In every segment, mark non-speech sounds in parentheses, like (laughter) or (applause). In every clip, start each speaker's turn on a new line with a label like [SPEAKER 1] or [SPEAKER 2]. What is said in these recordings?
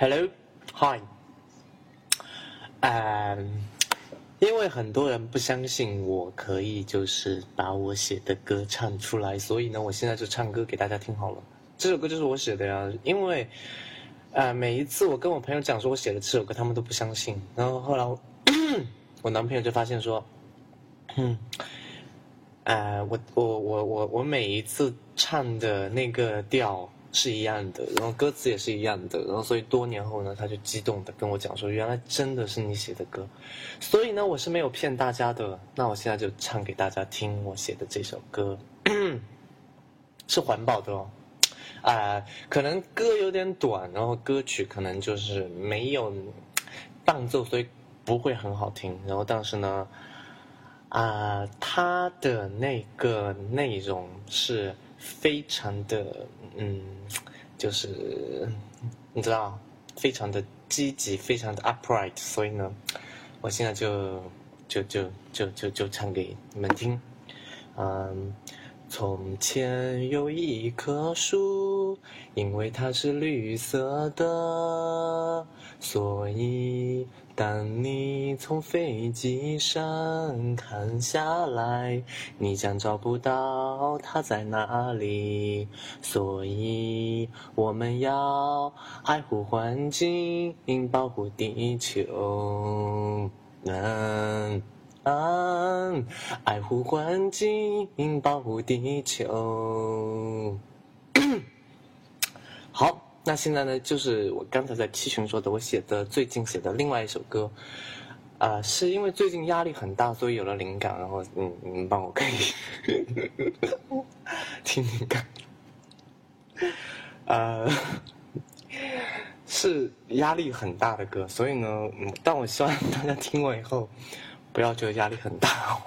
[SPEAKER 1] Hello，Hi，嗯，因为很多人不相信我可以就是把我写的歌唱出来，所以呢，我现在就唱歌给大家听好了。这首歌就是我写的呀，因为，呃，每一次我跟我朋友讲说我写了这首歌，他们都不相信。然后后来我，(clears throat) 我男朋友就发现说，嗯，呃，我我我我我每一次唱的那个调。是一样的，然后歌词也是一样的，然后所以多年后呢，他就激动的跟我讲说，原来真的是你写的歌，所以呢，我是没有骗大家的。那我现在就唱给大家听我写的这首歌，(clears throat) 是环保的哦，啊，可能歌有点短，然后歌曲可能就是没有伴奏，所以不会很好听。然后但是呢，啊，它的那个内容是。非常的，嗯，就是你知道，非常的积极，非常的 upright，所以呢，我现在就就就就就就唱给你们听，嗯。从前有一棵树，因为它是绿色的，所以当你从飞机上看下来，你将找不到它在哪里。所以我们要爱护环境，保护地球。嗯。爱护环境，保护地球。好，那现在呢，就是我刚才在七群说的，我写的最近写的另外一首歌，啊，是因为最近压力很大，所以有了灵感，然后嗯，你们帮我可以 (laughs) 听听看，呃，是压力很大的歌，所以呢，嗯，但我希望大家听完以后。不要觉得压力很大哦。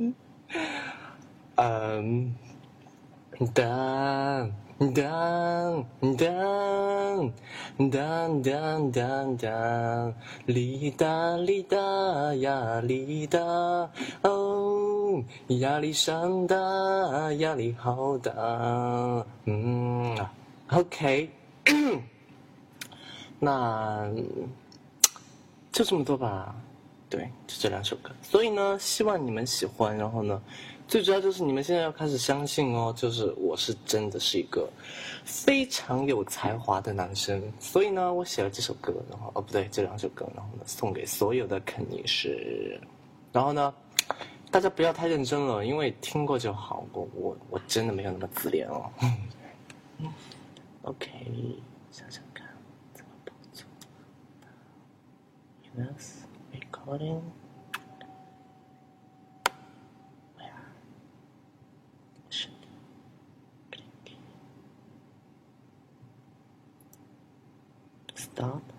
[SPEAKER 1] (laughs) 嗯，当当当当当当当，哩哒哩哒呀哩哒，哦，压力山大，压力好大。嗯，OK，那就这么多吧。对，就这两首歌，所以呢，希望你们喜欢。然后呢，最主要就是你们现在要开始相信哦，就是我是真的是一个非常有才华的男生。所以呢，我写了这首歌，然后哦不对，这两首歌，然后呢，送给所有的肯尼是。然后呢，大家不要太认真了，因为听过就好。我我我真的没有那么自恋哦。嗯 (laughs) OK，想想看怎么播出。Yes。Recording. Where should click? Stop.